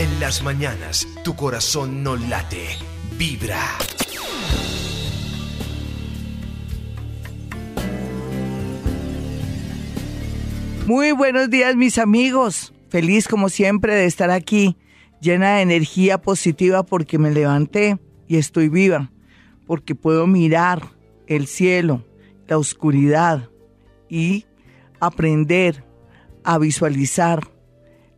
En las mañanas, tu corazón no late, vibra. Muy buenos días mis amigos. Feliz como siempre de estar aquí, llena de energía positiva porque me levanté y estoy viva, porque puedo mirar el cielo, la oscuridad y aprender a visualizar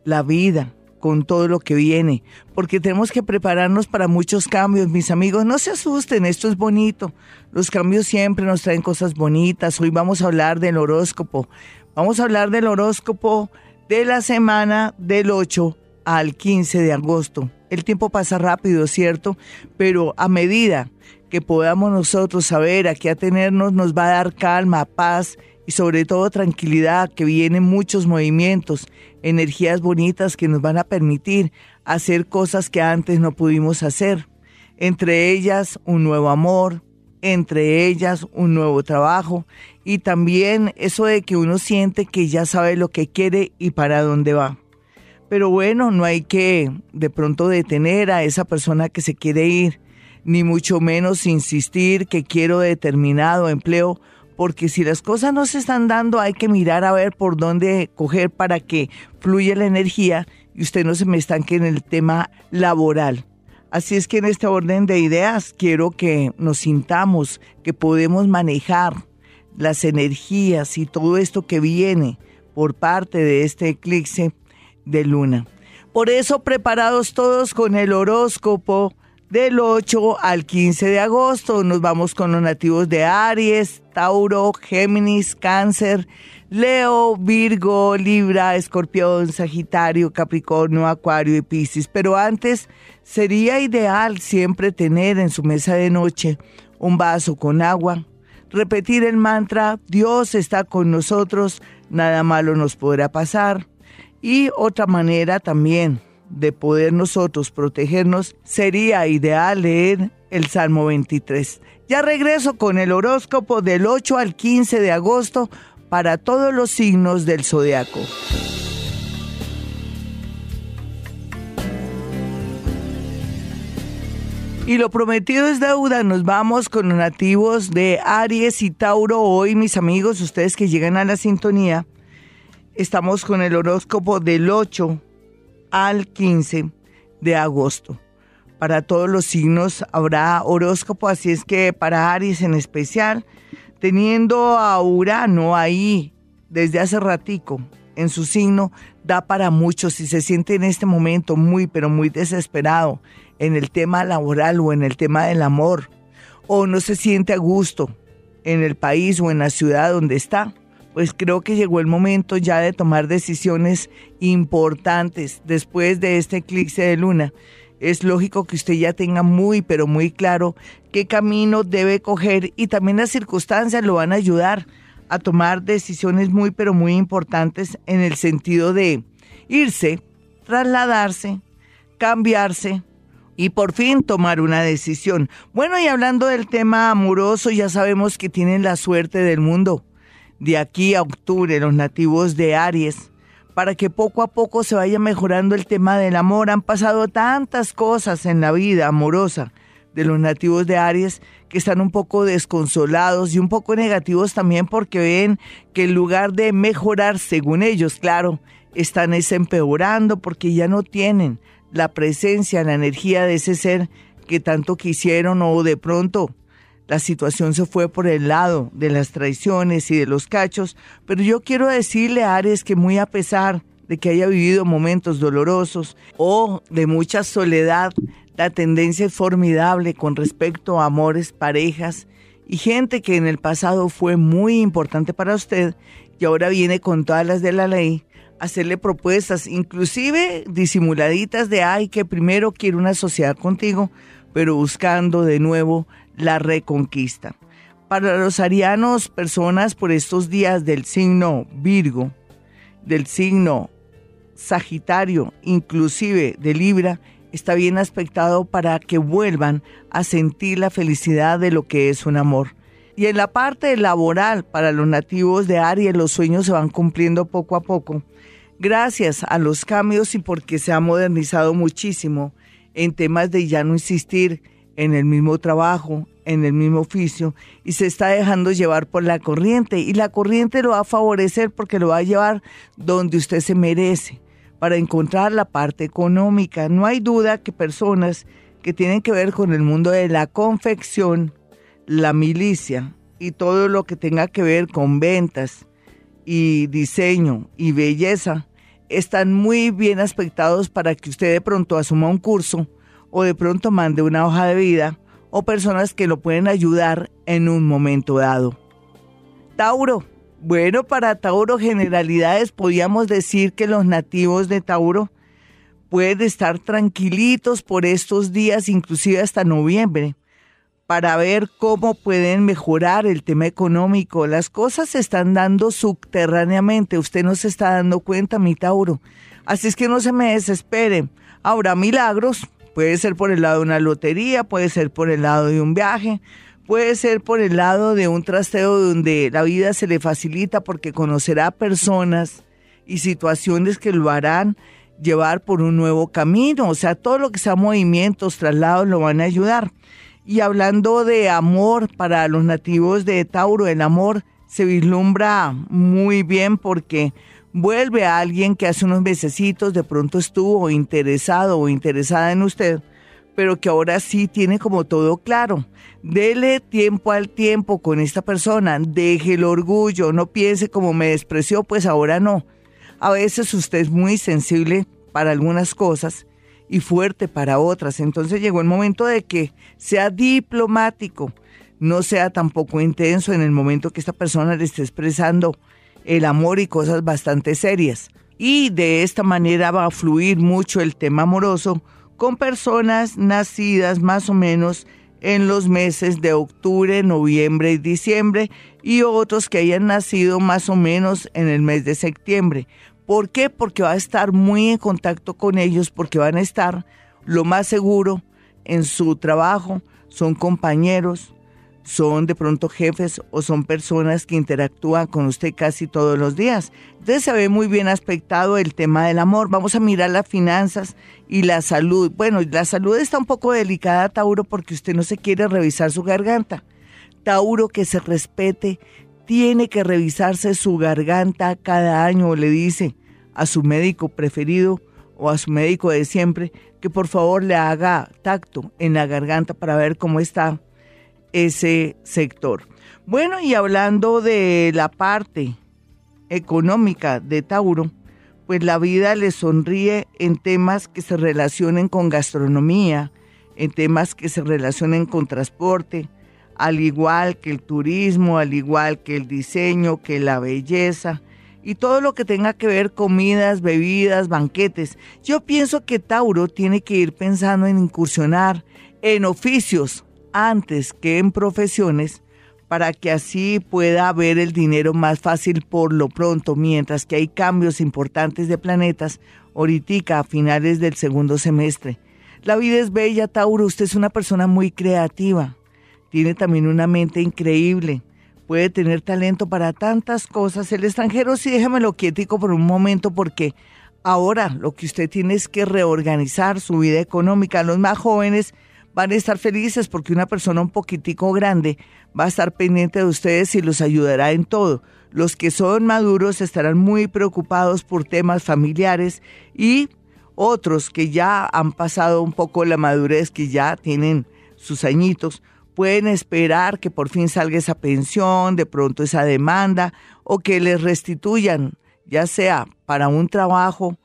la vida, con todo lo que viene, porque tenemos que prepararnos para muchos cambios, mis amigos. No se asusten, esto es bonito. Los cambios siempre nos traen cosas bonitas. Hoy vamos a hablar del horóscopo. Vamos a hablar del horóscopo de la semana del 8 al 15 de agosto. El tiempo pasa rápido, ¿cierto? Pero a medida que podamos nosotros saber a qué atenernos, nos va a dar calma, paz y sobre todo tranquilidad, que vienen muchos movimientos, energías bonitas que nos van a permitir hacer cosas que antes no pudimos hacer. Entre ellas un nuevo amor, entre ellas un nuevo trabajo y también eso de que uno siente que ya sabe lo que quiere y para dónde va. Pero bueno, no hay que de pronto detener a esa persona que se quiere ir, ni mucho menos insistir que quiero determinado empleo porque si las cosas no se están dando hay que mirar a ver por dónde coger para que fluya la energía y usted no se me estanque en el tema laboral. Así es que en este orden de ideas quiero que nos sintamos que podemos manejar las energías y todo esto que viene por parte de este eclipse de luna. Por eso preparados todos con el horóscopo del 8 al 15 de agosto. Nos vamos con los nativos de Aries, Tauro, Géminis, Cáncer, Leo, Virgo, Libra, Escorpión, Sagitario, Capricornio, Acuario y Piscis. Pero antes sería ideal siempre tener en su mesa de noche un vaso con agua, repetir el mantra, Dios está con nosotros, nada malo nos podrá pasar. Y otra manera también de poder nosotros protegernos, sería ideal leer el Salmo 23. Ya regreso con el horóscopo del 8 al 15 de agosto para todos los signos del zodiaco. Y lo prometido es deuda. Nos vamos con los nativos de Aries y Tauro. Hoy, mis amigos, ustedes que llegan a la sintonía, estamos con el horóscopo del 8 al 15 de agosto. Para todos los signos habrá horóscopo, así es que para Aries en especial, teniendo a Urano ahí desde hace ratico en su signo, da para muchos si se siente en este momento muy, pero muy desesperado en el tema laboral o en el tema del amor, o no se siente a gusto en el país o en la ciudad donde está pues creo que llegó el momento ya de tomar decisiones importantes después de este eclipse de luna. Es lógico que usted ya tenga muy, pero muy claro qué camino debe coger y también las circunstancias lo van a ayudar a tomar decisiones muy, pero muy importantes en el sentido de irse, trasladarse, cambiarse, y por fin tomar una decisión. Bueno, y hablando del tema amoroso, ya sabemos que tienen la suerte del mundo de aquí a octubre, los nativos de Aries, para que poco a poco se vaya mejorando el tema del amor. Han pasado tantas cosas en la vida amorosa de los nativos de Aries que están un poco desconsolados y un poco negativos también porque ven que en lugar de mejorar según ellos, claro, están empeorando porque ya no tienen la presencia, la energía de ese ser que tanto quisieron o de pronto la situación se fue por el lado de las traiciones y de los cachos, pero yo quiero decirle a Ares que muy a pesar de que haya vivido momentos dolorosos o de mucha soledad, la tendencia es formidable con respecto a amores, parejas y gente que en el pasado fue muy importante para usted y ahora viene con todas las de la ley hacerle propuestas, inclusive disimuladitas de, ay, que primero quiero una sociedad contigo, pero buscando de nuevo la reconquista. Para los arianos, personas por estos días del signo Virgo, del signo Sagitario, inclusive de Libra, está bien aspectado para que vuelvan a sentir la felicidad de lo que es un amor. Y en la parte laboral, para los nativos de Aries, los sueños se van cumpliendo poco a poco. gracias a los cambios y porque se ha modernizado muchísimo en temas de ya no insistir en el mismo trabajo, en el mismo oficio y se está dejando llevar por la corriente y la corriente lo va a favorecer porque lo va a llevar donde usted se merece para encontrar la parte económica. No hay duda que personas que tienen que ver con el mundo de la confección, la milicia y todo lo que tenga que ver con ventas y diseño y belleza están muy bien aspectados para que usted de pronto asuma un curso o de pronto mande una hoja de vida o personas que lo pueden ayudar en un momento dado. Tauro. Bueno, para Tauro generalidades podríamos decir que los nativos de Tauro pueden estar tranquilitos por estos días, inclusive hasta noviembre, para ver cómo pueden mejorar el tema económico. Las cosas se están dando subterráneamente, usted no se está dando cuenta, mi Tauro. Así es que no se me desespere. Habrá milagros, puede ser por el lado de una lotería, puede ser por el lado de un viaje, puede ser por el lado de un trasteo donde la vida se le facilita porque conocerá personas y situaciones que lo harán llevar por un nuevo camino. O sea, todo lo que sea movimientos, traslados, lo van a ayudar. Y hablando de amor para los nativos de Tauro, el amor se vislumbra muy bien porque vuelve a alguien que hace unos mesecitos de pronto estuvo interesado o interesada en usted, pero que ahora sí tiene como todo claro. Dele tiempo al tiempo con esta persona, deje el orgullo, no piense como me despreció, pues ahora no. A veces usted es muy sensible para algunas cosas y fuerte para otras. Entonces llegó el momento de que sea diplomático, no sea tampoco intenso en el momento que esta persona le esté expresando el amor y cosas bastante serias. Y de esta manera va a fluir mucho el tema amoroso con personas nacidas más o menos en los meses de octubre, noviembre y diciembre y otros que hayan nacido más o menos en el mes de septiembre. ¿Por qué? Porque va a estar muy en contacto con ellos, porque van a estar lo más seguro en su trabajo, son compañeros, son de pronto jefes o son personas que interactúan con usted casi todos los días. Entonces se ve muy bien aspectado el tema del amor. Vamos a mirar las finanzas y la salud. Bueno, la salud está un poco delicada, Tauro, porque usted no se quiere revisar su garganta. Tauro, que se respete, tiene que revisarse su garganta cada año, le dice a su médico preferido o a su médico de siempre que por favor le haga tacto en la garganta para ver cómo está ese sector. Bueno, y hablando de la parte económica de Tauro, pues la vida le sonríe en temas que se relacionen con gastronomía, en temas que se relacionen con transporte, al igual que el turismo, al igual que el diseño, que la belleza y todo lo que tenga que ver comidas, bebidas, banquetes. Yo pienso que Tauro tiene que ir pensando en incursionar en oficios antes que en profesiones para que así pueda ver el dinero más fácil por lo pronto, mientras que hay cambios importantes de planetas ahorita a finales del segundo semestre. La vida es bella, Tauro, usted es una persona muy creativa tiene también una mente increíble, puede tener talento para tantas cosas. El extranjero sí déjamelo quietico por un momento porque ahora lo que usted tiene es que reorganizar su vida económica. Los más jóvenes van a estar felices porque una persona un poquitico grande va a estar pendiente de ustedes y los ayudará en todo. Los que son maduros estarán muy preocupados por temas familiares y otros que ya han pasado un poco la madurez, que ya tienen sus añitos, pueden esperar que por fin salga esa pensión, de pronto esa demanda, o que les restituyan, ya sea para un trabajo,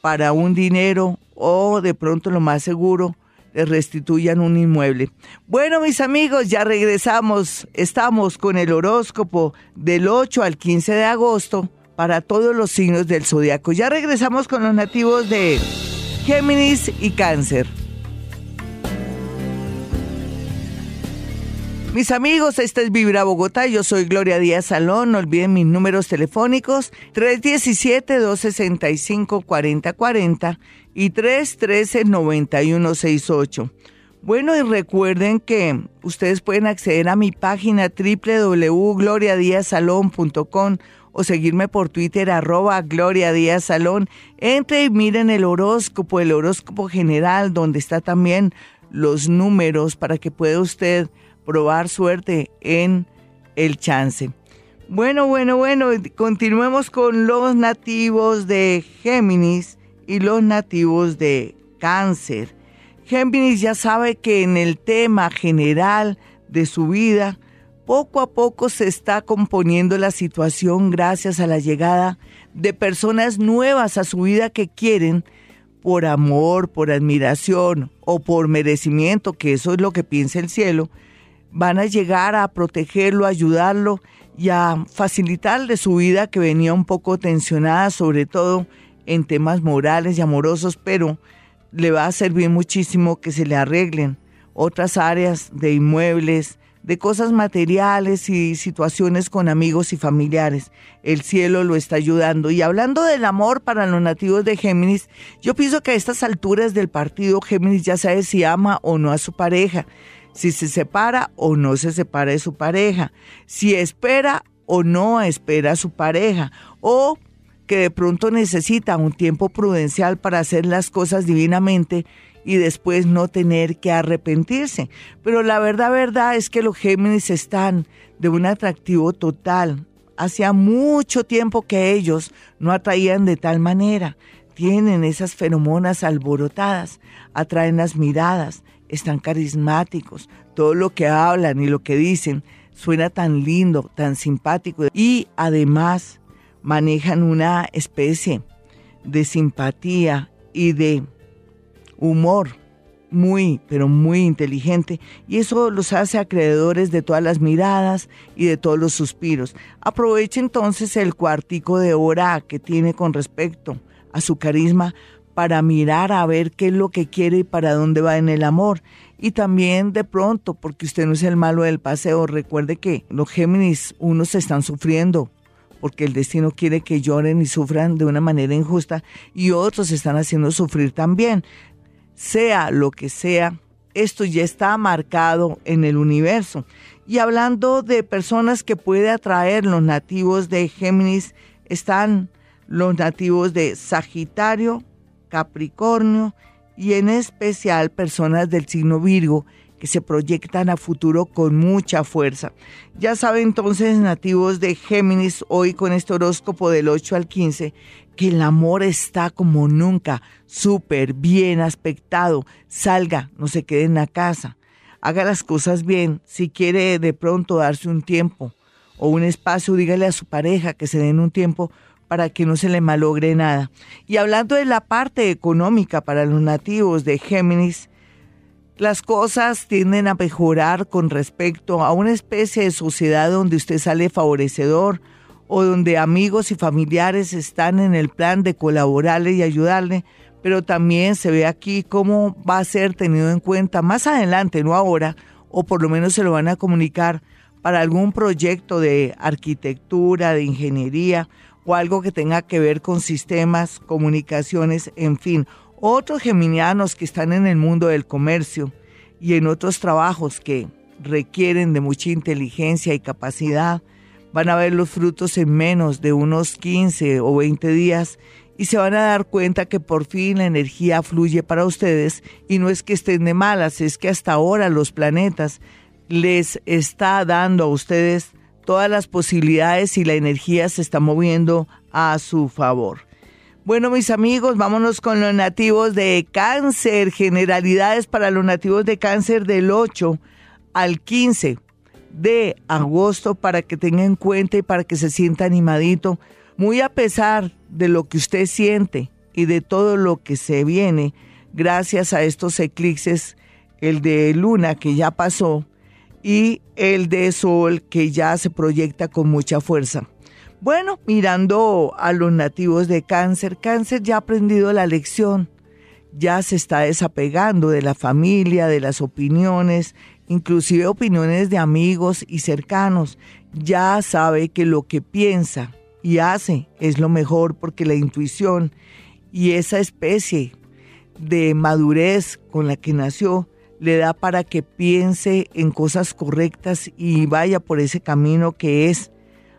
para un dinero, o de pronto lo más seguro, les restituyan un inmueble. Bueno, mis amigos, ya regresamos. Estamos con el horóscopo del 8 al 15 de agosto para todos los signos del zodiaco. Ya regresamos con los nativos de Géminis y Cáncer. Mis amigos, este es Vibra Bogotá, yo soy Gloria Díaz Salón, no olviden mis números telefónicos 317-265-4040 y 313-9168. Bueno, y recuerden que ustedes pueden acceder a mi página www.gloriadiazalón.com o seguirme por Twitter arroba Gloria Salón. Entre y miren el horóscopo, el horóscopo general, donde está también los números para que pueda usted probar suerte en el chance. Bueno, bueno, bueno, continuemos con los nativos de Géminis y los nativos de Cáncer. Géminis ya sabe que en el tema general de su vida, poco a poco se está componiendo la situación gracias a la llegada de personas nuevas a su vida que quieren por amor, por admiración o por merecimiento, que eso es lo que piensa el cielo, van a llegar a protegerlo, ayudarlo y a facilitarle su vida que venía un poco tensionada, sobre todo en temas morales y amorosos, pero le va a servir muchísimo que se le arreglen otras áreas de inmuebles, de cosas materiales y situaciones con amigos y familiares. El cielo lo está ayudando. Y hablando del amor para los nativos de Géminis, yo pienso que a estas alturas del partido Géminis ya sabe si ama o no a su pareja, si se separa o no se separa de su pareja, si espera o no espera a su pareja, o que de pronto necesita un tiempo prudencial para hacer las cosas divinamente y después no tener que arrepentirse. Pero la verdad, verdad es que los Géminis están de un atractivo total. Hacía mucho tiempo que ellos no atraían de tal manera. Tienen esas feromonas alborotadas, atraen las miradas, están carismáticos, todo lo que hablan y lo que dicen suena tan lindo, tan simpático y además manejan una especie de simpatía y de humor muy, pero muy inteligente, y eso los hace acreedores de todas las miradas y de todos los suspiros. Aproveche entonces el cuartico de hora que tiene con respecto a su carisma para mirar a ver qué es lo que quiere y para dónde va en el amor. Y también de pronto, porque usted no es el malo del paseo, recuerde que los Géminis, unos están sufriendo porque el destino quiere que lloren y sufran de una manera injusta y otros están haciendo sufrir también sea lo que sea, esto ya está marcado en el universo. Y hablando de personas que puede atraer los nativos de Géminis, están los nativos de Sagitario, Capricornio y en especial personas del signo Virgo que se proyectan a futuro con mucha fuerza. Ya saben entonces nativos de Géminis hoy con este horóscopo del 8 al 15 que el amor está como nunca, súper bien aspectado. Salga, no se quede en la casa. Haga las cosas bien. Si quiere de pronto darse un tiempo o un espacio, dígale a su pareja que se den un tiempo para que no se le malogre nada. Y hablando de la parte económica para los nativos de Géminis, las cosas tienden a mejorar con respecto a una especie de sociedad donde usted sale favorecedor, o donde amigos y familiares están en el plan de colaborarle y ayudarle, pero también se ve aquí cómo va a ser tenido en cuenta más adelante, no ahora, o por lo menos se lo van a comunicar para algún proyecto de arquitectura, de ingeniería o algo que tenga que ver con sistemas, comunicaciones, en fin. Otros geminianos que están en el mundo del comercio y en otros trabajos que requieren de mucha inteligencia y capacidad, van a ver los frutos en menos de unos 15 o 20 días y se van a dar cuenta que por fin la energía fluye para ustedes y no es que estén de malas, es que hasta ahora los planetas les está dando a ustedes todas las posibilidades y la energía se está moviendo a su favor. Bueno, mis amigos, vámonos con los nativos de cáncer. Generalidades para los nativos de cáncer del 8 al 15 de agosto para que tenga en cuenta y para que se sienta animadito, muy a pesar de lo que usted siente y de todo lo que se viene, gracias a estos eclipses, el de luna que ya pasó y el de sol que ya se proyecta con mucha fuerza. Bueno, mirando a los nativos de cáncer, cáncer ya ha aprendido la lección, ya se está desapegando de la familia, de las opiniones inclusive opiniones de amigos y cercanos, ya sabe que lo que piensa y hace es lo mejor porque la intuición y esa especie de madurez con la que nació le da para que piense en cosas correctas y vaya por ese camino que es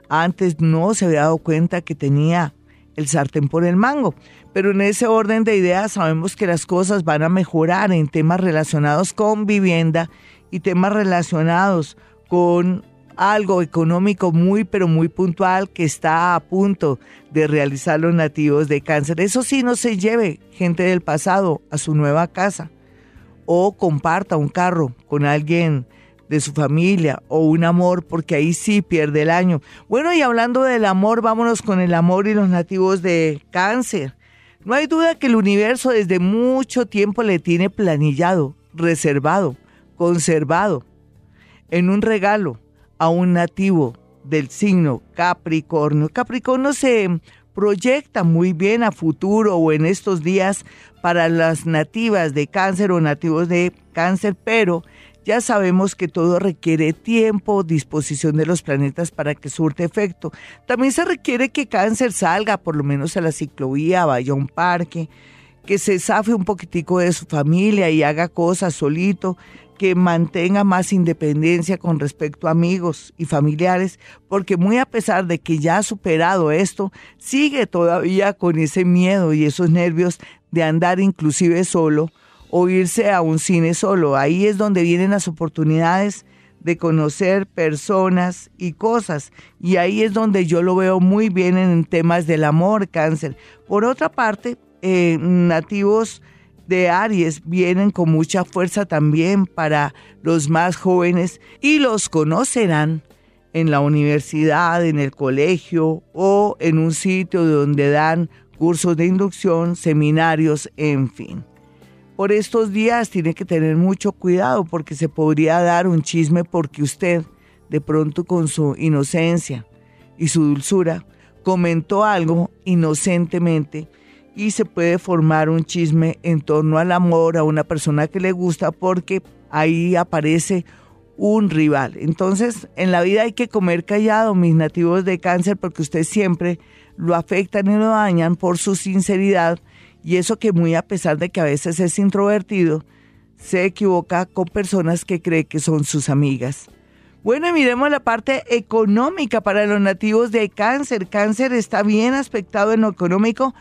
antes no se había dado cuenta que tenía el sartén por el mango. Pero en ese orden de ideas sabemos que las cosas van a mejorar en temas relacionados con vivienda y temas relacionados con algo económico muy pero muy puntual que está a punto de realizar los nativos de cáncer. Eso sí, no se lleve gente del pasado a su nueva casa o comparta un carro con alguien de su familia o un amor, porque ahí sí pierde el año. Bueno, y hablando del amor, vámonos con el amor y los nativos de cáncer. No hay duda que el universo desde mucho tiempo le tiene planillado, reservado, conservado en un regalo a un nativo del signo Capricornio. Capricornio se proyecta muy bien a futuro o en estos días para las nativas de cáncer o nativos de cáncer, pero ya sabemos que todo requiere tiempo, disposición de los planetas para que surte efecto. También se requiere que cáncer salga por lo menos a la ciclovía, vaya a un parque, que se zafe un poquitico de su familia y haga cosas solito, que mantenga más independencia con respecto a amigos y familiares, porque muy a pesar de que ya ha superado esto, sigue todavía con ese miedo y esos nervios de andar inclusive solo o irse a un cine solo. Ahí es donde vienen las oportunidades de conocer personas y cosas. Y ahí es donde yo lo veo muy bien en temas del amor, cáncer. Por otra parte, eh, nativos de Aries vienen con mucha fuerza también para los más jóvenes y los conocerán en la universidad, en el colegio o en un sitio donde dan cursos de inducción, seminarios, en fin. Por estos días tiene que tener mucho cuidado porque se podría dar un chisme porque usted, de pronto con su inocencia y su dulzura, comentó algo inocentemente y se puede formar un chisme en torno al amor a una persona que le gusta porque ahí aparece un rival. Entonces, en la vida hay que comer callado, mis nativos de cáncer, porque usted siempre lo afectan y lo dañan por su sinceridad y eso que muy a pesar de que a veces es introvertido, se equivoca con personas que cree que son sus amigas. Bueno, miremos la parte económica para los nativos de cáncer. Cáncer está bien aspectado en lo económico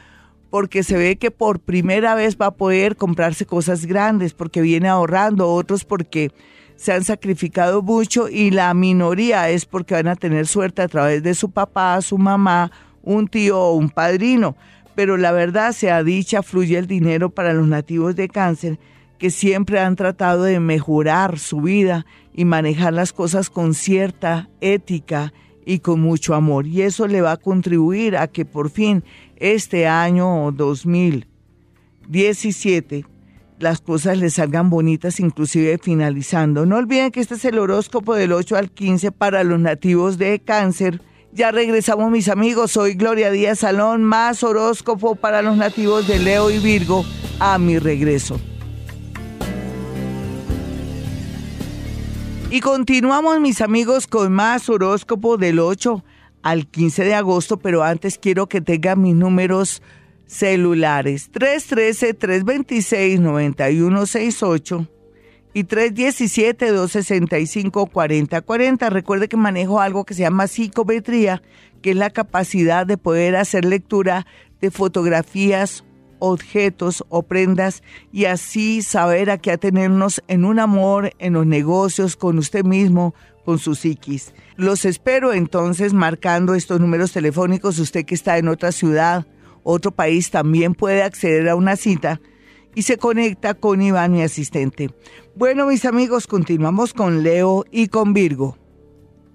porque se ve que por primera vez va a poder comprarse cosas grandes porque viene ahorrando, otros porque se han sacrificado mucho y la minoría es porque van a tener suerte a través de su papá, su mamá, un tío o un padrino. Pero la verdad sea dicha, fluye el dinero para los nativos de cáncer que siempre han tratado de mejorar su vida y manejar las cosas con cierta ética y con mucho amor. Y eso le va a contribuir a que por fin este año 2017 las cosas le salgan bonitas, inclusive finalizando. No olviden que este es el horóscopo del 8 al 15 para los nativos de cáncer ya regresamos mis amigos, soy Gloria Díaz Salón, más horóscopo para los nativos de Leo y Virgo a mi regreso. Y continuamos mis amigos con más horóscopo del 8 al 15 de agosto, pero antes quiero que tengan mis números celulares 313-326-9168 y 317-265-4040. Recuerde que manejo algo que se llama psicometría, que es la capacidad de poder hacer lectura de fotografías, objetos o prendas y así saber a qué atenernos en un amor, en los negocios, con usted mismo, con su psiquis. Los espero entonces marcando estos números telefónicos. Usted que está en otra ciudad, otro país, también puede acceder a una cita y se conecta con Iván, mi asistente. Bueno, mis amigos, continuamos con Leo y con Virgo.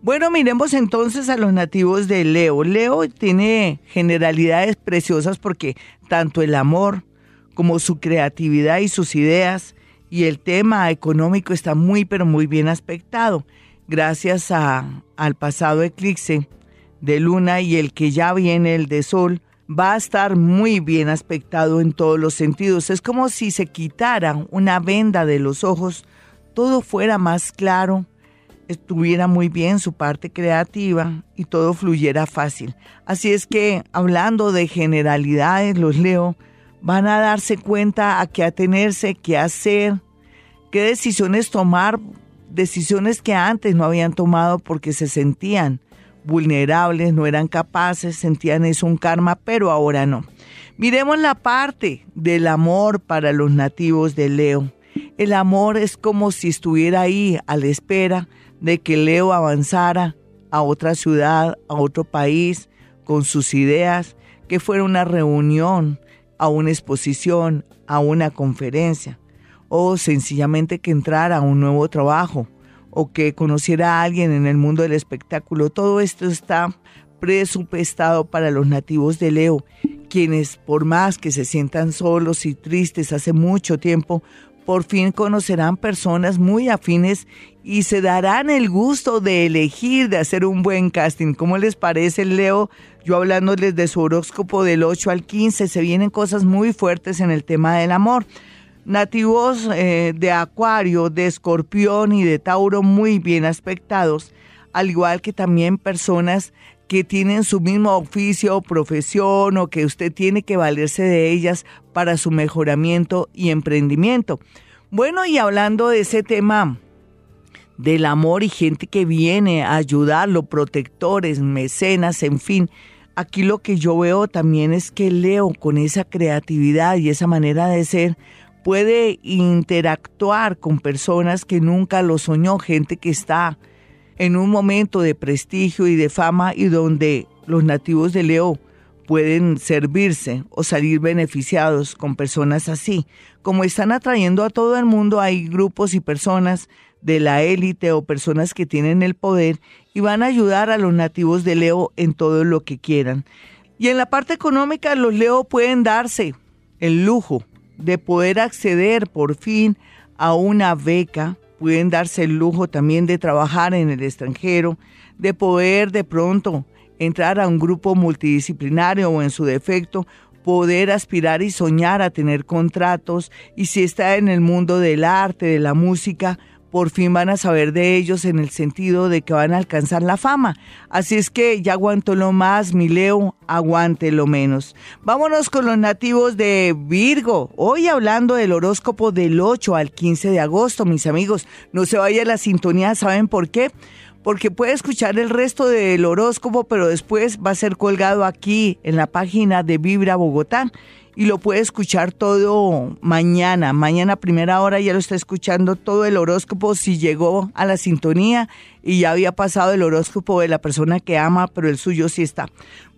Bueno, miremos entonces a los nativos de Leo. Leo tiene generalidades preciosas porque tanto el amor como su creatividad y sus ideas y el tema económico está muy pero muy bien aspectado gracias a, al pasado eclipse de luna y el que ya viene el de sol va a estar muy bien aspectado en todos los sentidos. Es como si se quitara una venda de los ojos, todo fuera más claro, estuviera muy bien su parte creativa y todo fluyera fácil. Así es que, hablando de generalidades, los leo, van a darse cuenta a qué atenerse, qué hacer, qué decisiones tomar, decisiones que antes no habían tomado porque se sentían vulnerables, no eran capaces, sentían eso un karma, pero ahora no. Miremos la parte del amor para los nativos de Leo. El amor es como si estuviera ahí a la espera de que Leo avanzara a otra ciudad, a otro país, con sus ideas, que fuera una reunión, a una exposición, a una conferencia, o sencillamente que entrara a un nuevo trabajo, o que conociera a alguien en el mundo del espectáculo. Todo esto está presupuestado para los nativos de Leo, quienes por más que se sientan solos y tristes hace mucho tiempo, por fin conocerán personas muy afines y se darán el gusto de elegir, de hacer un buen casting. ¿Cómo les parece, Leo? Yo hablándoles de su horóscopo del 8 al 15, se vienen cosas muy fuertes en el tema del amor. Nativos eh, de Acuario, de Escorpión y de Tauro muy bien aspectados, al igual que también personas que tienen su mismo oficio profesión o que usted tiene que valerse de ellas para su mejoramiento y emprendimiento. Bueno, y hablando de ese tema del amor y gente que viene a ayudarlo, protectores, mecenas, en fin, aquí lo que yo veo también es que Leo con esa creatividad y esa manera de ser puede interactuar con personas que nunca lo soñó, gente que está en un momento de prestigio y de fama y donde los nativos de Leo pueden servirse o salir beneficiados con personas así. Como están atrayendo a todo el mundo, hay grupos y personas de la élite o personas que tienen el poder y van a ayudar a los nativos de Leo en todo lo que quieran. Y en la parte económica, los Leo pueden darse el lujo de poder acceder por fin a una beca pueden darse el lujo también de trabajar en el extranjero, de poder de pronto entrar a un grupo multidisciplinario o en su defecto poder aspirar y soñar a tener contratos y si está en el mundo del arte, de la música, por fin van a saber de ellos en el sentido de que van a alcanzar la fama. Así es que ya aguanto lo más, mi Leo, aguante lo menos. Vámonos con los nativos de Virgo. Hoy hablando del horóscopo del 8 al 15 de agosto, mis amigos. No se vaya la sintonía, ¿saben por qué? Porque puede escuchar el resto del horóscopo, pero después va a ser colgado aquí en la página de Vibra Bogotá y lo puede escuchar todo mañana. Mañana primera hora ya lo está escuchando todo el horóscopo si llegó a la sintonía y ya había pasado el horóscopo de la persona que ama, pero el suyo sí está.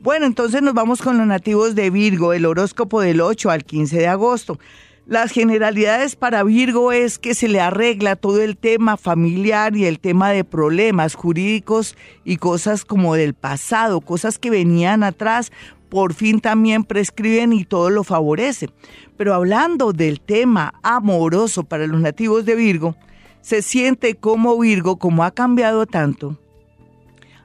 Bueno, entonces nos vamos con los nativos de Virgo, el horóscopo del 8 al 15 de agosto. Las generalidades para Virgo es que se le arregla todo el tema familiar y el tema de problemas jurídicos y cosas como del pasado, cosas que venían atrás, por fin también prescriben y todo lo favorece. Pero hablando del tema amoroso para los nativos de Virgo, se siente como Virgo, como ha cambiado tanto,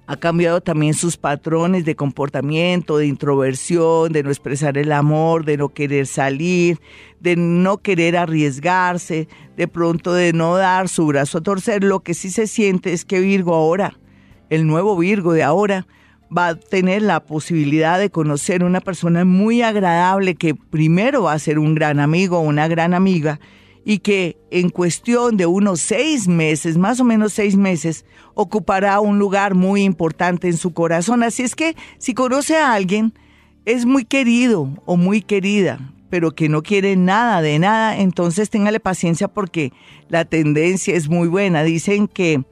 ha cambiado también sus patrones de comportamiento, de introversión, de no expresar el amor, de no querer salir, de no querer arriesgarse, de pronto de no dar su brazo a torcer. Lo que sí se siente es que Virgo ahora, el nuevo Virgo de ahora, va a tener la posibilidad de conocer una persona muy agradable que primero va a ser un gran amigo o una gran amiga y que en cuestión de unos seis meses, más o menos seis meses, ocupará un lugar muy importante en su corazón. Así es que si conoce a alguien, es muy querido o muy querida, pero que no quiere nada de nada, entonces téngale paciencia porque la tendencia es muy buena. Dicen que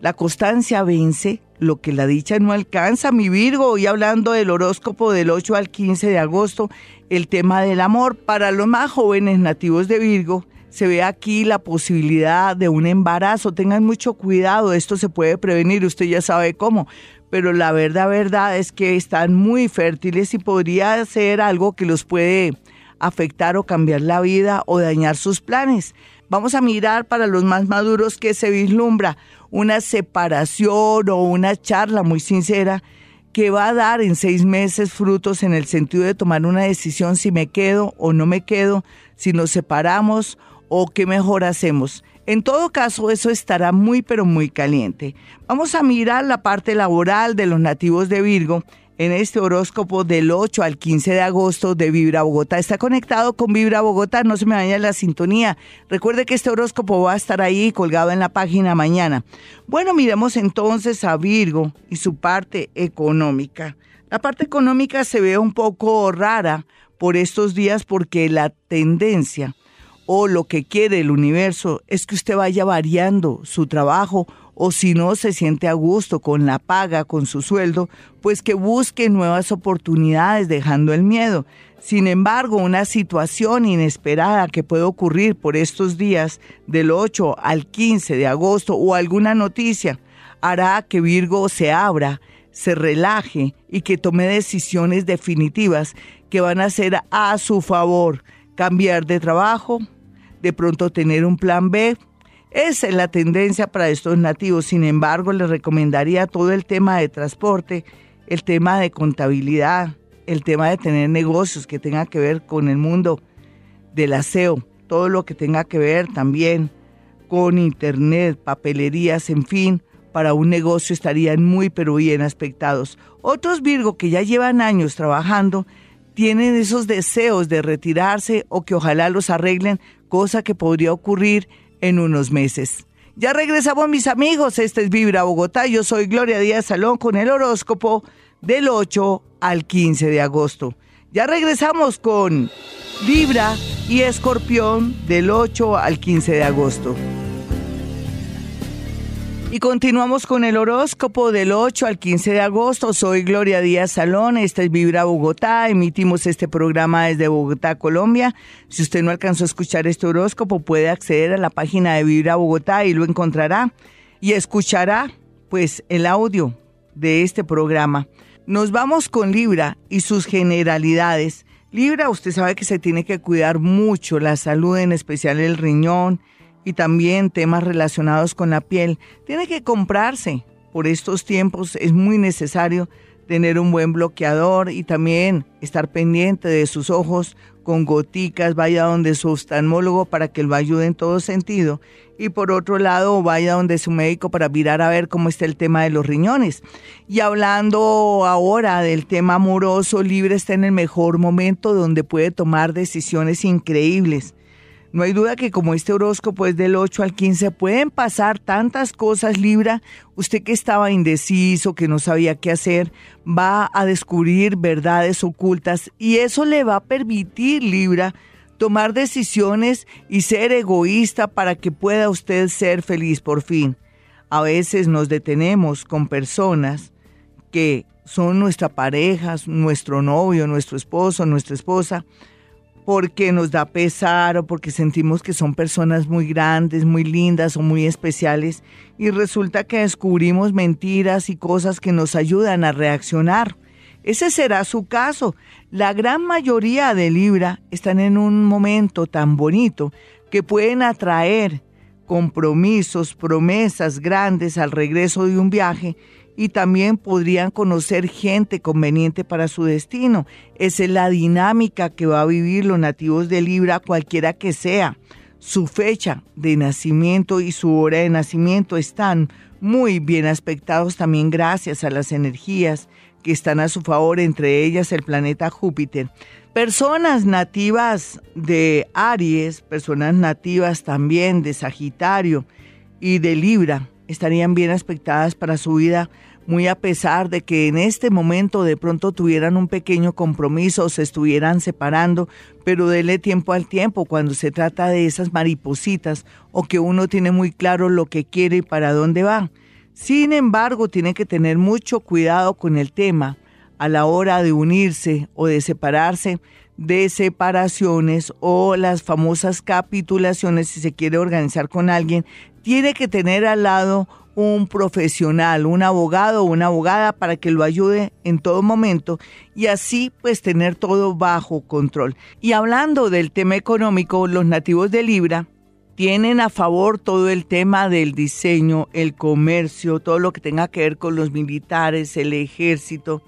la constancia vence lo que la dicha no alcanza, mi Virgo. Hoy hablando del horóscopo del 8 al 15 de agosto, el tema del amor. Para los más jóvenes nativos de Virgo, se ve aquí la posibilidad de un embarazo. Tengan mucho cuidado, esto se puede prevenir, usted ya sabe cómo. Pero la verdad, verdad es que están muy fértiles y podría ser algo que los puede afectar o cambiar la vida o dañar sus planes. Vamos a mirar para los más maduros que se vislumbra una separación o una charla muy sincera que va a dar en seis meses frutos en el sentido de tomar una decisión si me quedo o no me quedo, si nos separamos o qué mejor hacemos. En todo caso, eso estará muy pero muy caliente. Vamos a mirar la parte laboral de los nativos de Virgo en este horóscopo del 8 al 15 de agosto de Vibra Bogotá. Está conectado con Vibra Bogotá, no se me vaya la sintonía. Recuerde que este horóscopo va a estar ahí colgado en la página mañana. Bueno, miremos entonces a Virgo y su parte económica. La parte económica se ve un poco rara por estos días porque la tendencia o lo que quiere el universo es que usted vaya variando su trabajo o si no se siente a gusto con la paga, con su sueldo, pues que busque nuevas oportunidades dejando el miedo. Sin embargo, una situación inesperada que puede ocurrir por estos días del 8 al 15 de agosto o alguna noticia hará que Virgo se abra, se relaje y que tome decisiones definitivas que van a ser a su favor. Cambiar de trabajo, de pronto tener un plan B, es la tendencia para estos nativos. Sin embargo, les recomendaría todo el tema de transporte, el tema de contabilidad, el tema de tener negocios que tenga que ver con el mundo del aseo, todo lo que tenga que ver también con internet, papelerías, en fin, para un negocio estarían muy pero bien aspectados. Otros Virgo que ya llevan años trabajando tienen esos deseos de retirarse o que ojalá los arreglen, cosa que podría ocurrir en unos meses. Ya regresamos mis amigos, este es Vibra Bogotá, yo soy Gloria Díaz Salón con el horóscopo del 8 al 15 de agosto. Ya regresamos con Vibra y Escorpión del 8 al 15 de agosto. Y continuamos con el horóscopo del 8 al 15 de agosto. Soy Gloria Díaz Salón, esta es Vibra Bogotá. Emitimos este programa desde Bogotá, Colombia. Si usted no alcanzó a escuchar este horóscopo, puede acceder a la página de Vibra Bogotá y lo encontrará y escuchará pues el audio de este programa. Nos vamos con Libra y sus generalidades. Libra, usted sabe que se tiene que cuidar mucho la salud, en especial el riñón, y también temas relacionados con la piel. Tiene que comprarse. Por estos tiempos es muy necesario tener un buen bloqueador y también estar pendiente de sus ojos con goticas, vaya donde su oftalmólogo para que lo ayude en todo sentido. Y por otro lado, vaya donde su médico para mirar a ver cómo está el tema de los riñones. Y hablando ahora del tema amoroso, Libre está en el mejor momento donde puede tomar decisiones increíbles. No hay duda que como este horóscopo es del 8 al 15, pueden pasar tantas cosas, Libra. Usted que estaba indeciso, que no sabía qué hacer, va a descubrir verdades ocultas y eso le va a permitir, Libra, tomar decisiones y ser egoísta para que pueda usted ser feliz por fin. A veces nos detenemos con personas que son nuestra pareja, nuestro novio, nuestro esposo, nuestra esposa, porque nos da pesar o porque sentimos que son personas muy grandes, muy lindas o muy especiales y resulta que descubrimos mentiras y cosas que nos ayudan a reaccionar. Ese será su caso. La gran mayoría de Libra están en un momento tan bonito que pueden atraer compromisos, promesas grandes al regreso de un viaje y también podrían conocer gente conveniente para su destino. Esa es la dinámica que va a vivir los nativos de Libra, cualquiera que sea. Su fecha de nacimiento y su hora de nacimiento están muy bien aspectados también gracias a las energías que están a su favor, entre ellas el planeta Júpiter. Personas nativas de Aries, personas nativas también de Sagitario y de Libra estarían bien aspectadas para su vida muy a pesar de que en este momento de pronto tuvieran un pequeño compromiso o se estuvieran separando, pero dele tiempo al tiempo cuando se trata de esas maripositas o que uno tiene muy claro lo que quiere y para dónde va. Sin embargo, tiene que tener mucho cuidado con el tema a la hora de unirse o de separarse de separaciones o las famosas capitulaciones si se quiere organizar con alguien, tiene que tener al lado un profesional, un abogado o una abogada para que lo ayude en todo momento y así pues tener todo bajo control. Y hablando del tema económico, los nativos de Libra tienen a favor todo el tema del diseño, el comercio, todo lo que tenga que ver con los militares, el ejército,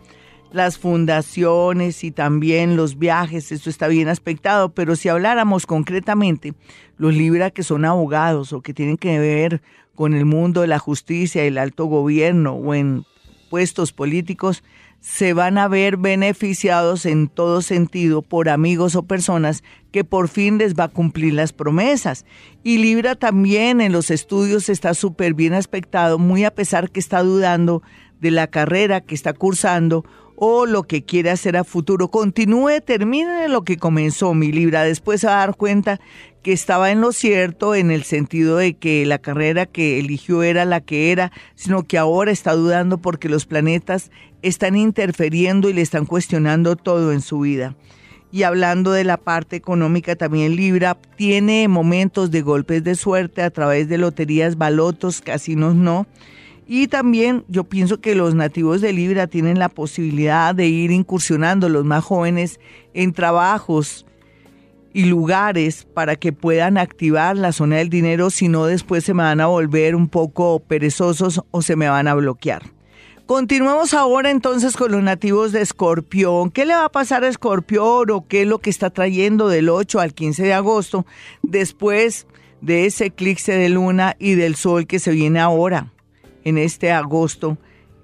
las fundaciones y también los viajes, esto está bien aspectado, pero si habláramos concretamente, los Libra que son abogados o que tienen que ver con el mundo de la justicia, el alto gobierno o en puestos políticos, se van a ver beneficiados en todo sentido por amigos o personas que por fin les va a cumplir las promesas. Y Libra también en los estudios está súper bien aspectado, muy a pesar que está dudando de la carrera que está cursando o lo que quiere hacer a futuro. Continúe, termine lo que comenzó mi Libra. Después a dar cuenta que estaba en lo cierto en el sentido de que la carrera que eligió era la que era, sino que ahora está dudando porque los planetas están interfiriendo y le están cuestionando todo en su vida. Y hablando de la parte económica, también Libra tiene momentos de golpes de suerte a través de loterías, balotos, casinos no y también yo pienso que los nativos de Libra tienen la posibilidad de ir incursionando, los más jóvenes, en trabajos y lugares para que puedan activar la zona del dinero, si no después se me van a volver un poco perezosos o se me van a bloquear. Continuamos ahora entonces con los nativos de Escorpión. ¿Qué le va a pasar a Escorpión o qué es lo que está trayendo del 8 al 15 de agosto después de ese eclipse de luna y del sol que se viene ahora? En este agosto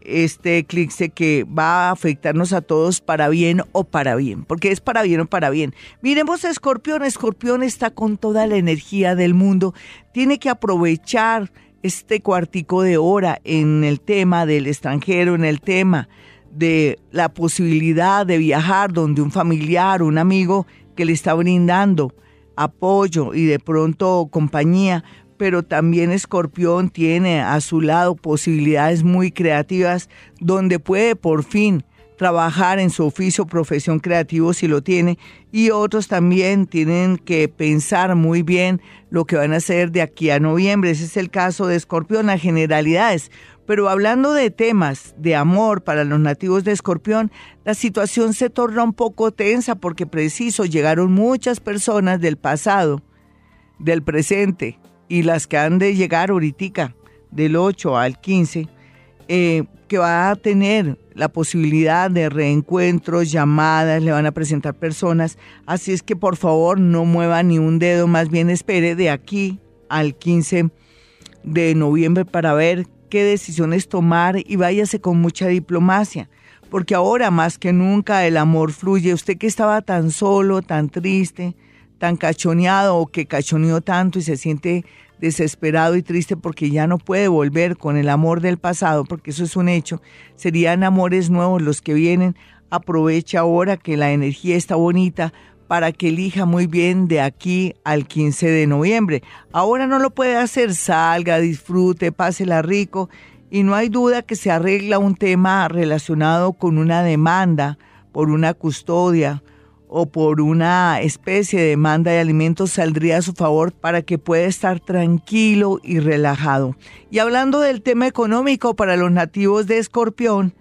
este eclipse que va a afectarnos a todos para bien o para bien, porque es para bien o para bien. Miremos a Escorpión, Escorpión está con toda la energía del mundo, tiene que aprovechar este cuartico de hora en el tema del extranjero, en el tema de la posibilidad de viajar donde un familiar, un amigo que le está brindando apoyo y de pronto compañía pero también Escorpión tiene a su lado posibilidades muy creativas donde puede por fin trabajar en su oficio, profesión creativo si lo tiene y otros también tienen que pensar muy bien lo que van a hacer de aquí a noviembre. Ese es el caso de Escorpión, las generalidades. Pero hablando de temas de amor para los nativos de Escorpión, la situación se torna un poco tensa porque preciso llegaron muchas personas del pasado, del presente, y las que han de llegar ahorita, del 8 al 15, eh, que va a tener la posibilidad de reencuentros, llamadas, le van a presentar personas. Así es que por favor no mueva ni un dedo, más bien espere de aquí al 15 de noviembre para ver qué decisiones tomar y váyase con mucha diplomacia. Porque ahora más que nunca el amor fluye. Usted que estaba tan solo, tan triste, tan cachoneado o que cachoneó tanto y se siente desesperado y triste porque ya no puede volver con el amor del pasado, porque eso es un hecho, serían amores nuevos los que vienen. Aprovecha ahora que la energía está bonita para que elija muy bien de aquí al 15 de noviembre. Ahora no lo puede hacer, salga, disfrute, pásela rico y no hay duda que se arregla un tema relacionado con una demanda por una custodia o por una especie de demanda de alimentos saldría a su favor para que pueda estar tranquilo y relajado. Y hablando del tema económico para los nativos de Escorpión,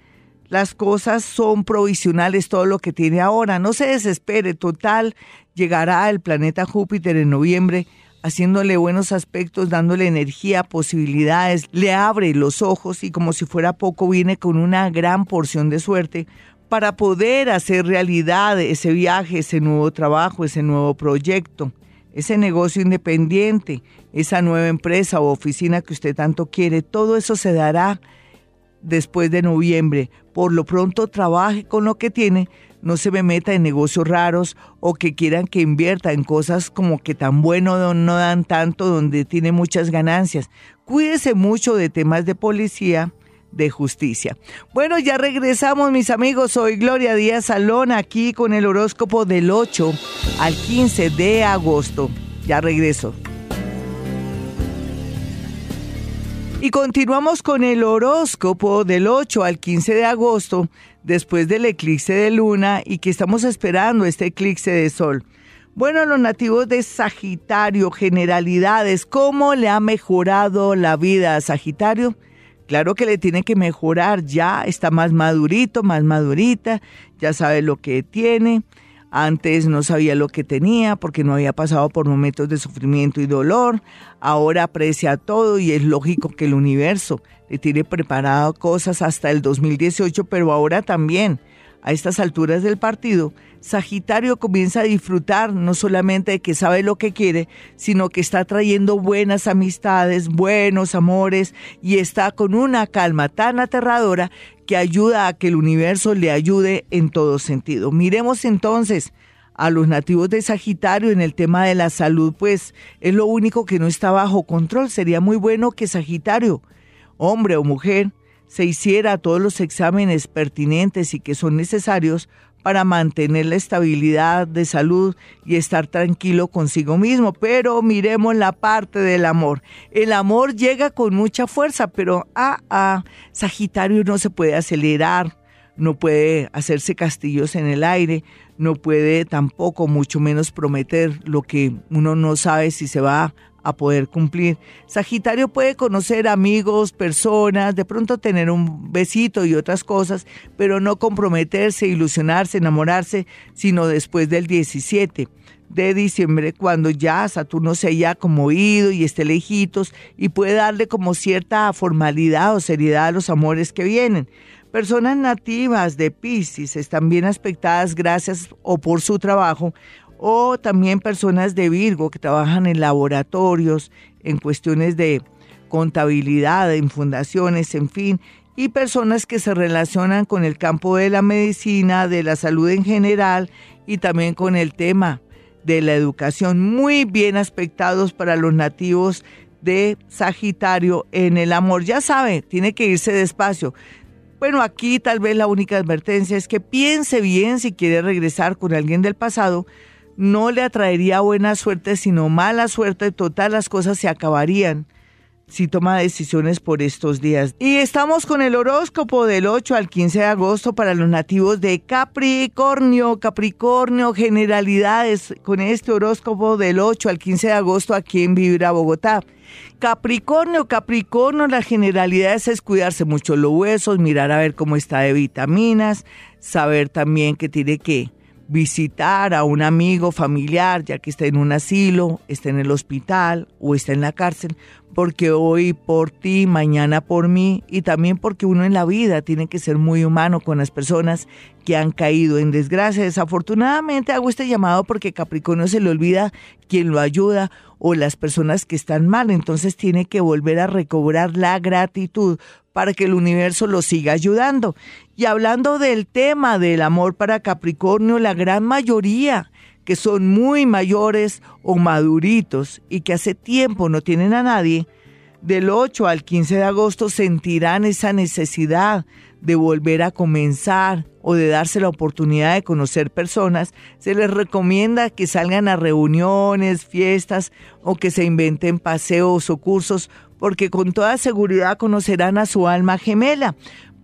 las cosas son provisionales, todo lo que tiene ahora. No se desespere, total, llegará el planeta Júpiter en noviembre haciéndole buenos aspectos, dándole energía, posibilidades, le abre los ojos y como si fuera poco viene con una gran porción de suerte para poder hacer realidad ese viaje, ese nuevo trabajo, ese nuevo proyecto, ese negocio independiente, esa nueva empresa o oficina que usted tanto quiere, todo eso se dará después de noviembre. Por lo pronto trabaje con lo que tiene, no se me meta en negocios raros o que quieran que invierta en cosas como que tan bueno no dan tanto, donde tiene muchas ganancias. Cuídese mucho de temas de policía, de justicia. Bueno, ya regresamos mis amigos, soy Gloria Díaz Salón aquí con el horóscopo del 8 al 15 de agosto. Ya regreso. Y continuamos con el horóscopo del 8 al 15 de agosto, después del eclipse de luna y que estamos esperando este eclipse de sol. Bueno, los nativos de Sagitario, generalidades, ¿cómo le ha mejorado la vida a Sagitario? Claro que le tiene que mejorar, ya está más madurito, más madurita, ya sabe lo que tiene. Antes no sabía lo que tenía porque no había pasado por momentos de sufrimiento y dolor. Ahora aprecia todo y es lógico que el universo le tiene preparado cosas hasta el 2018, pero ahora también a estas alturas del partido, Sagitario comienza a disfrutar no solamente de que sabe lo que quiere, sino que está trayendo buenas amistades, buenos amores y está con una calma tan aterradora que ayuda a que el universo le ayude en todo sentido. Miremos entonces a los nativos de Sagitario en el tema de la salud, pues es lo único que no está bajo control. Sería muy bueno que Sagitario, hombre o mujer, se hiciera todos los exámenes pertinentes y que son necesarios para mantener la estabilidad de salud y estar tranquilo consigo mismo. Pero miremos la parte del amor. El amor llega con mucha fuerza, pero ah, ah, Sagitario no se puede acelerar, no puede hacerse castillos en el aire, no puede tampoco, mucho menos prometer lo que uno no sabe si se va a poder cumplir. Sagitario puede conocer amigos, personas, de pronto tener un besito y otras cosas, pero no comprometerse, ilusionarse, enamorarse, sino después del 17 de diciembre, cuando ya Saturno se haya como ido y esté lejitos y puede darle como cierta formalidad o seriedad a los amores que vienen. Personas nativas de Pisces están bien aspectadas gracias o por su trabajo o también personas de Virgo que trabajan en laboratorios, en cuestiones de contabilidad, en fundaciones, en fin, y personas que se relacionan con el campo de la medicina, de la salud en general y también con el tema de la educación, muy bien aspectados para los nativos de Sagitario en el amor. Ya sabe, tiene que irse despacio. Bueno, aquí tal vez la única advertencia es que piense bien si quiere regresar con alguien del pasado, no le atraería buena suerte, sino mala suerte. Total, las cosas se acabarían si toma decisiones por estos días. Y estamos con el horóscopo del 8 al 15 de agosto para los nativos de Capricornio. Capricornio, generalidades con este horóscopo del 8 al 15 de agosto aquí en Vibra, Bogotá. Capricornio, Capricornio, las generalidades es cuidarse mucho los huesos, mirar a ver cómo está de vitaminas, saber también que tiene que visitar a un amigo familiar, ya que está en un asilo, está en el hospital o está en la cárcel, porque hoy por ti, mañana por mí, y también porque uno en la vida tiene que ser muy humano con las personas que han caído en desgracia. Desafortunadamente hago este llamado porque Capricornio se le olvida quien lo ayuda o las personas que están mal, entonces tiene que volver a recobrar la gratitud para que el universo lo siga ayudando. Y hablando del tema del amor para Capricornio, la gran mayoría que son muy mayores o maduritos y que hace tiempo no tienen a nadie, del 8 al 15 de agosto sentirán esa necesidad de volver a comenzar o de darse la oportunidad de conocer personas, se les recomienda que salgan a reuniones, fiestas o que se inventen paseos o cursos porque con toda seguridad conocerán a su alma gemela.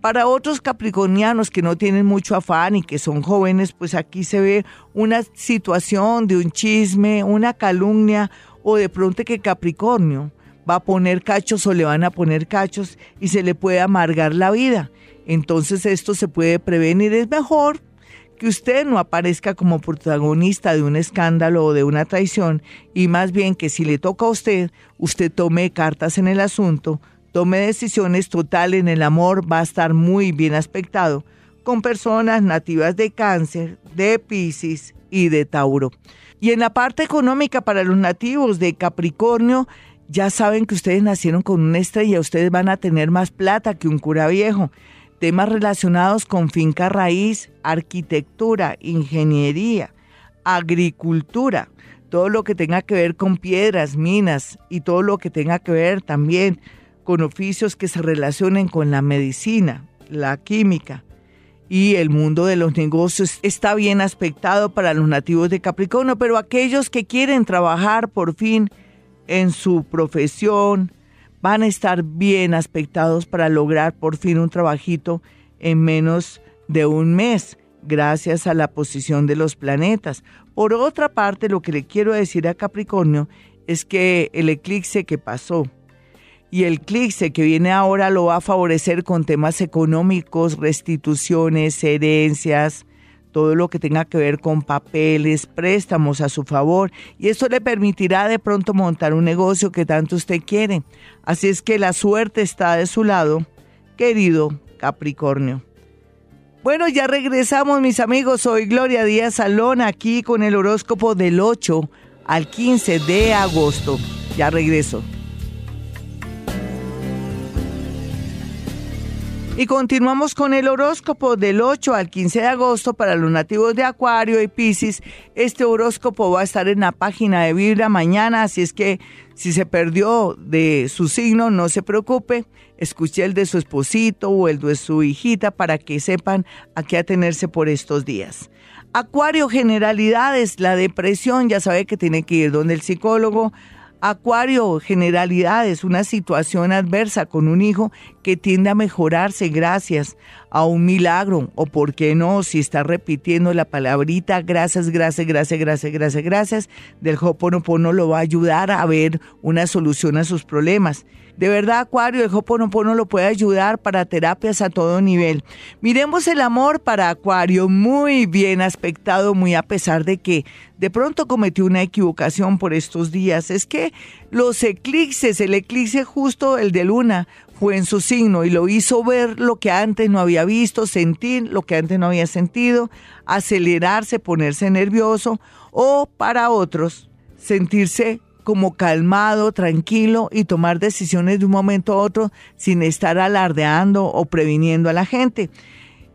Para otros capricornianos que no tienen mucho afán y que son jóvenes, pues aquí se ve una situación de un chisme, una calumnia o de pronto que Capricornio va a poner cachos o le van a poner cachos y se le puede amargar la vida. Entonces esto se puede prevenir. Es mejor que usted no aparezca como protagonista de un escándalo o de una traición y más bien que si le toca a usted, usted tome cartas en el asunto, tome decisiones total en el amor, va a estar muy bien aspectado con personas nativas de cáncer, de Pisces y de Tauro. Y en la parte económica para los nativos de Capricornio, ya saben que ustedes nacieron con una estrella, ustedes van a tener más plata que un cura viejo. Temas relacionados con finca raíz, arquitectura, ingeniería, agricultura, todo lo que tenga que ver con piedras, minas y todo lo que tenga que ver también con oficios que se relacionen con la medicina, la química y el mundo de los negocios está bien aspectado para los nativos de Capricornio, pero aquellos que quieren trabajar por fin en su profesión, van a estar bien aspectados para lograr por fin un trabajito en menos de un mes, gracias a la posición de los planetas. Por otra parte, lo que le quiero decir a Capricornio es que el eclipse que pasó y el eclipse que viene ahora lo va a favorecer con temas económicos, restituciones, herencias, todo lo que tenga que ver con papeles, préstamos a su favor y esto le permitirá de pronto montar un negocio que tanto usted quiere. Así es que la suerte está de su lado, querido Capricornio. Bueno, ya regresamos mis amigos, soy Gloria Díaz Salón aquí con el horóscopo del 8 al 15 de agosto. Ya regreso. Y continuamos con el horóscopo del 8 al 15 de agosto para los nativos de Acuario y Piscis. Este horóscopo va a estar en la página de Biblia mañana, así es que si se perdió de su signo, no se preocupe. Escuche el de su esposito o el de su hijita para que sepan a qué atenerse por estos días. Acuario, generalidades, la depresión, ya sabe que tiene que ir donde el psicólogo Acuario, generalidades, una situación adversa con un hijo que tiende a mejorarse gracias a un milagro o por qué no, si está repitiendo la palabrita gracias, gracias, gracias, gracias, gracias, gracias, del Hoponopono lo va a ayudar a ver una solución a sus problemas. De verdad, Acuario, el Hoponopono lo puede ayudar para terapias a todo nivel. Miremos el amor para Acuario, muy bien aspectado, muy a pesar de que de pronto cometió una equivocación por estos días. Es que los eclipses, el eclipse justo el de luna, fue en su signo y lo hizo ver lo que antes no había visto, sentir lo que antes no había sentido, acelerarse, ponerse nervioso o para otros sentirse como calmado, tranquilo y tomar decisiones de un momento a otro sin estar alardeando o previniendo a la gente.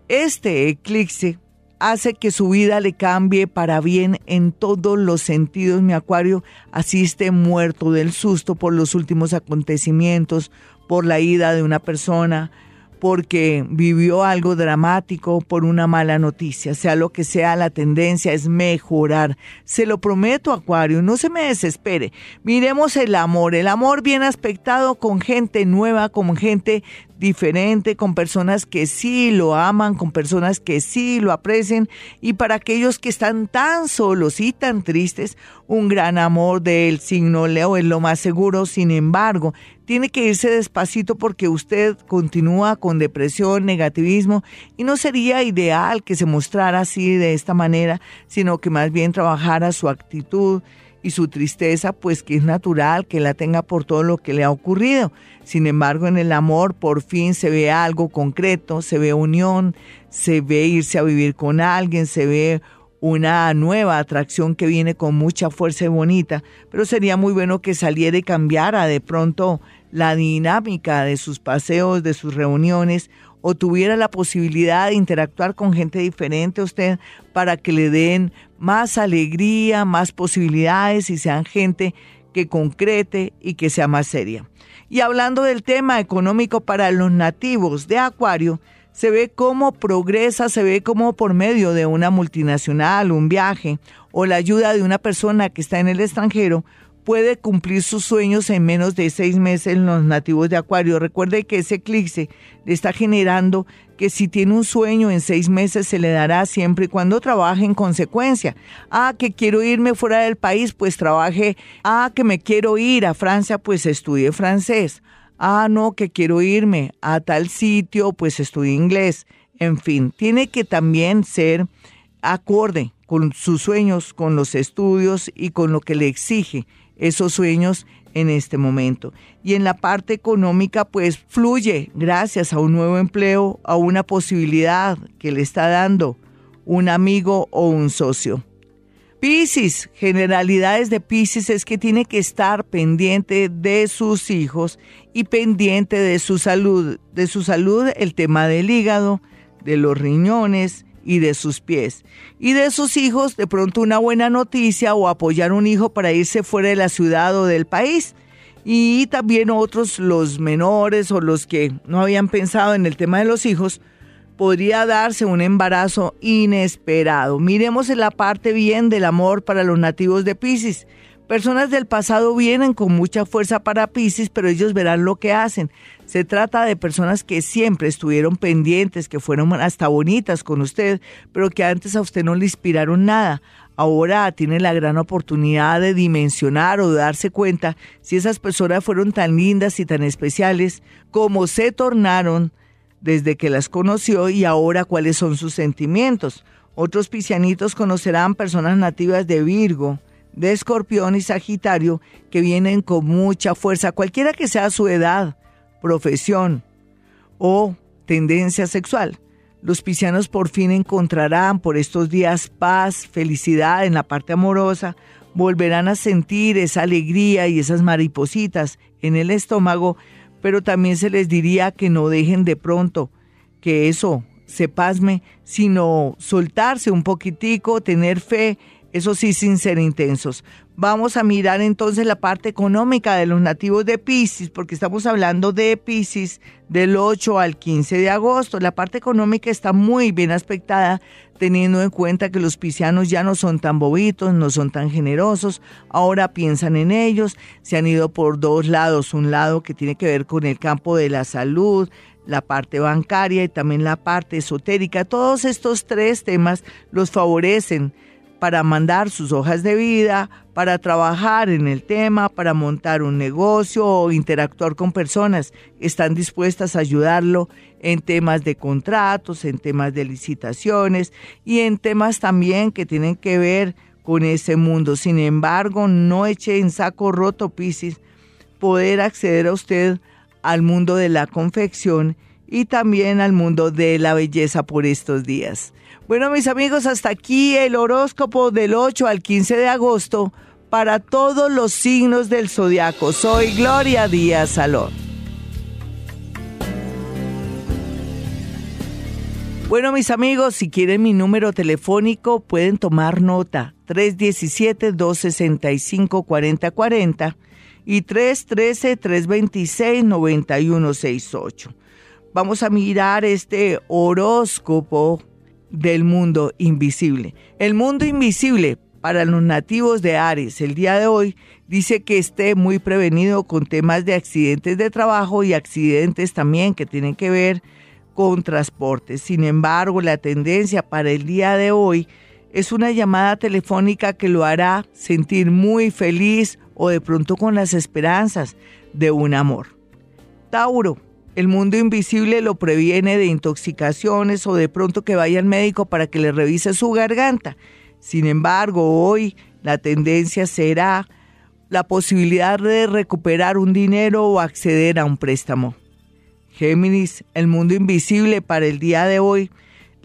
Este eclipse hace que su vida le cambie para bien en todos los sentidos. Mi acuario asiste muerto del susto por los últimos acontecimientos, por la ida de una persona, porque vivió algo dramático por una mala noticia. Sea lo que sea, la tendencia es mejorar. Se lo prometo, Acuario, no se me desespere. Miremos el amor, el amor bien aspectado con gente nueva, con gente diferente, con personas que sí lo aman, con personas que sí lo aprecian y para aquellos que están tan solos y tan tristes, un gran amor del signo Leo es lo más seguro. Sin embargo, tiene que irse despacito porque usted continúa con depresión, negativismo y no sería ideal que se mostrara así de esta manera, sino que más bien trabajara su actitud y su tristeza, pues que es natural que la tenga por todo lo que le ha ocurrido. Sin embargo, en el amor por fin se ve algo concreto, se ve unión, se ve irse a vivir con alguien, se ve una nueva atracción que viene con mucha fuerza y bonita, pero sería muy bueno que saliera y cambiara de pronto la dinámica de sus paseos, de sus reuniones, o tuviera la posibilidad de interactuar con gente diferente a usted para que le den más alegría, más posibilidades y sean gente que concrete y que sea más seria. Y hablando del tema económico para los nativos de Acuario, se ve cómo progresa, se ve cómo por medio de una multinacional, un viaje o la ayuda de una persona que está en el extranjero, puede cumplir sus sueños en menos de seis meses en los nativos de Acuario. Recuerde que ese eclipse le está generando que si tiene un sueño en seis meses se le dará siempre y cuando trabaje en consecuencia. Ah, que quiero irme fuera del país, pues trabaje. Ah, que me quiero ir a Francia, pues estudie francés. Ah, no, que quiero irme a tal sitio, pues estudie inglés. En fin, tiene que también ser acorde con sus sueños, con los estudios y con lo que le exige esos sueños en este momento. Y en la parte económica, pues fluye gracias a un nuevo empleo, a una posibilidad que le está dando un amigo o un socio. Piscis, generalidades de Piscis es que tiene que estar pendiente de sus hijos y pendiente de su salud. De su salud, el tema del hígado, de los riñones, y de sus pies. Y de sus hijos, de pronto una buena noticia o apoyar un hijo para irse fuera de la ciudad o del país. Y también otros, los menores o los que no habían pensado en el tema de los hijos, podría darse un embarazo inesperado. Miremos en la parte bien del amor para los nativos de Pisces. Personas del pasado vienen con mucha fuerza para Pisces, pero ellos verán lo que hacen. Se trata de personas que siempre estuvieron pendientes, que fueron hasta bonitas con usted, pero que antes a usted no le inspiraron nada. Ahora tiene la gran oportunidad de dimensionar o de darse cuenta si esas personas fueron tan lindas y tan especiales como se tornaron desde que las conoció y ahora cuáles son sus sentimientos. Otros piscianitos conocerán personas nativas de Virgo, de Escorpión y Sagitario que vienen con mucha fuerza, cualquiera que sea su edad, profesión o tendencia sexual. Los piscianos por fin encontrarán por estos días paz, felicidad en la parte amorosa, volverán a sentir esa alegría y esas maripositas en el estómago, pero también se les diría que no dejen de pronto que eso se pasme, sino soltarse un poquitico, tener fe, eso sí sin ser intensos. Vamos a mirar entonces la parte económica de los nativos de Pisces, porque estamos hablando de Pisces del 8 al 15 de agosto. La parte económica está muy bien aspectada, teniendo en cuenta que los piscianos ya no son tan bobitos, no son tan generosos, ahora piensan en ellos, se han ido por dos lados, un lado que tiene que ver con el campo de la salud, la parte bancaria y también la parte esotérica. Todos estos tres temas los favorecen para mandar sus hojas de vida, para trabajar en el tema, para montar un negocio o interactuar con personas. Están dispuestas a ayudarlo en temas de contratos, en temas de licitaciones y en temas también que tienen que ver con ese mundo. Sin embargo, no eche en saco roto, Piscis, poder acceder a usted al mundo de la confección y también al mundo de la belleza por estos días. Bueno, mis amigos, hasta aquí el horóscopo del 8 al 15 de agosto para todos los signos del zodiaco. Soy Gloria Díaz Salón. Bueno, mis amigos, si quieren mi número telefónico, pueden tomar nota. 317-265-4040 y 313-326-9168. Vamos a mirar este horóscopo del mundo invisible. El mundo invisible para los nativos de Aries el día de hoy dice que esté muy prevenido con temas de accidentes de trabajo y accidentes también que tienen que ver con transporte. Sin embargo, la tendencia para el día de hoy es una llamada telefónica que lo hará sentir muy feliz o de pronto con las esperanzas de un amor. Tauro, el mundo invisible lo previene de intoxicaciones o de pronto que vaya al médico para que le revise su garganta. Sin embargo, hoy la tendencia será la posibilidad de recuperar un dinero o acceder a un préstamo. Géminis, el mundo invisible para el día de hoy,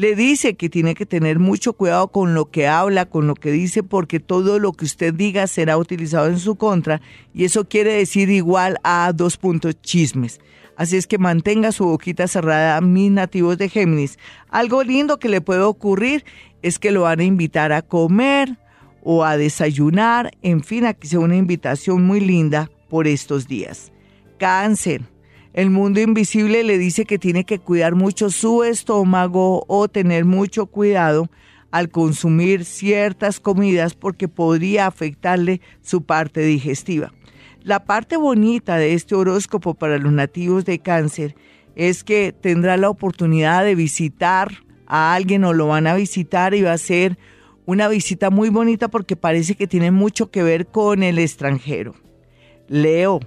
le dice que tiene que tener mucho cuidado con lo que habla, con lo que dice, porque todo lo que usted diga será utilizado en su contra y eso quiere decir igual a dos puntos chismes. Así es que mantenga su boquita cerrada, mis nativos de Géminis. Algo lindo que le puede ocurrir es que lo van a invitar a comer o a desayunar. En fin, aquí sea una invitación muy linda por estos días. Cáncer. El mundo invisible le dice que tiene que cuidar mucho su estómago o tener mucho cuidado al consumir ciertas comidas porque podría afectarle su parte digestiva. La parte bonita de este horóscopo para los nativos de cáncer es que tendrá la oportunidad de visitar a alguien o lo van a visitar y va a ser una visita muy bonita porque parece que tiene mucho que ver con el extranjero. Leo.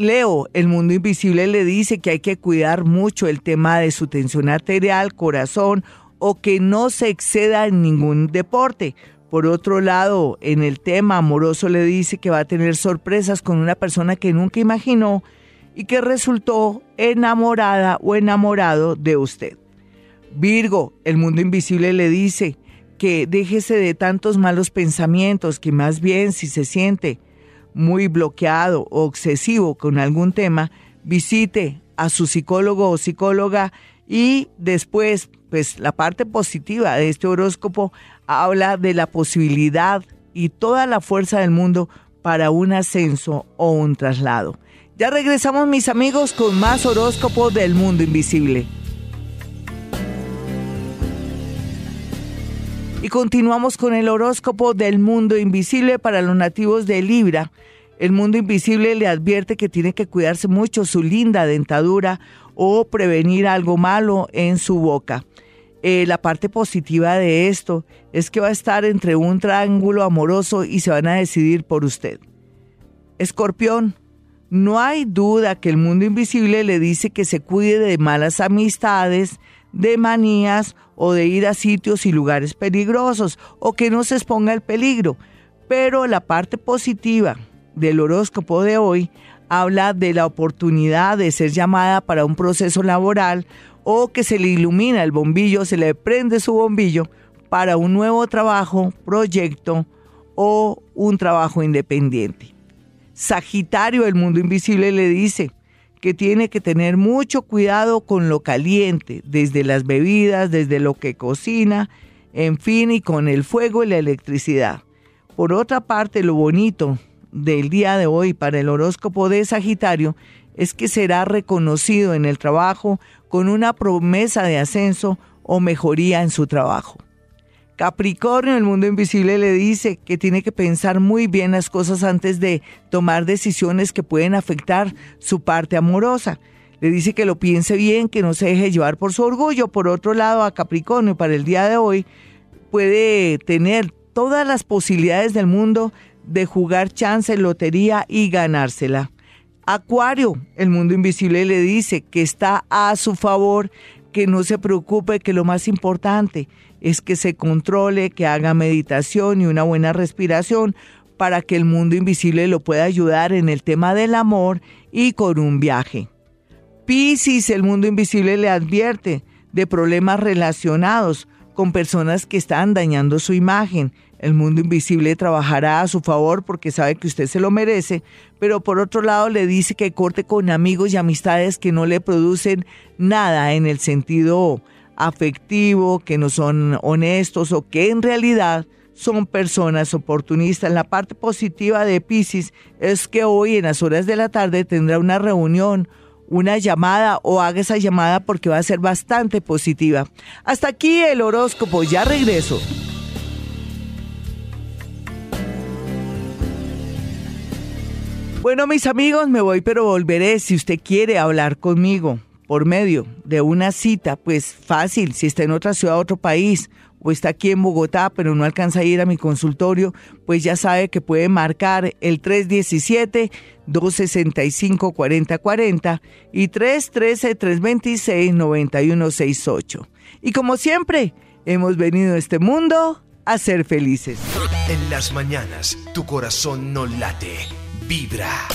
Leo, el mundo invisible le dice que hay que cuidar mucho el tema de su tensión arterial, corazón o que no se exceda en ningún deporte, por otro lado, en el tema amoroso le dice que va a tener sorpresas con una persona que nunca imaginó y que resultó enamorada o enamorado de usted. Virgo, el mundo invisible le dice que déjese de tantos malos pensamientos, que más bien si se siente muy bloqueado o obsesivo con algún tema, visite a su psicólogo o psicóloga y después, pues la parte positiva de este horóscopo habla de la posibilidad y toda la fuerza del mundo para un ascenso o un traslado. Ya regresamos mis amigos con más horóscopo del mundo invisible. Y continuamos con el horóscopo del mundo invisible para los nativos de Libra. El mundo invisible le advierte que tiene que cuidarse mucho su linda dentadura o prevenir algo malo en su boca. Eh, la parte positiva de esto es que va a estar entre un triángulo amoroso y se van a decidir por usted. Escorpión, no hay duda que el mundo invisible le dice que se cuide de malas amistades, de manías o de ir a sitios y lugares peligrosos o que no se exponga el peligro. Pero la parte positiva del horóscopo de hoy habla de la oportunidad de ser llamada para un proceso laboral o que se le ilumina el bombillo, se le prende su bombillo para un nuevo trabajo, proyecto o un trabajo independiente. Sagitario, el mundo invisible, le dice que tiene que tener mucho cuidado con lo caliente, desde las bebidas, desde lo que cocina, en fin, y con el fuego y la electricidad. Por otra parte, lo bonito del día de hoy para el horóscopo de Sagitario es que será reconocido en el trabajo con una promesa de ascenso o mejoría en su trabajo. Capricornio, el mundo invisible le dice que tiene que pensar muy bien las cosas antes de tomar decisiones que pueden afectar su parte amorosa. Le dice que lo piense bien, que no se deje llevar por su orgullo. Por otro lado, a Capricornio para el día de hoy puede tener todas las posibilidades del mundo de jugar chance, lotería y ganársela. Acuario, el mundo invisible le dice que está a su favor, que no se preocupe, que lo más importante es que se controle, que haga meditación y una buena respiración para que el mundo invisible lo pueda ayudar en el tema del amor y con un viaje. Piscis, el mundo invisible le advierte de problemas relacionados con personas que están dañando su imagen. El mundo invisible trabajará a su favor porque sabe que usted se lo merece, pero por otro lado le dice que corte con amigos y amistades que no le producen nada en el sentido afectivo, que no son honestos o que en realidad son personas oportunistas. La parte positiva de Pisces es que hoy en las horas de la tarde tendrá una reunión, una llamada o haga esa llamada porque va a ser bastante positiva. Hasta aquí el horóscopo, ya regreso. Bueno, mis amigos, me voy, pero volveré si usted quiere hablar conmigo por medio de una cita, pues fácil, si está en otra ciudad, otro país, o está aquí en Bogotá, pero no alcanza a ir a mi consultorio, pues ya sabe que puede marcar el 317-265-4040 y 313-326-9168. Y como siempre, hemos venido a este mundo a ser felices. En las mañanas, tu corazón no late, vibra.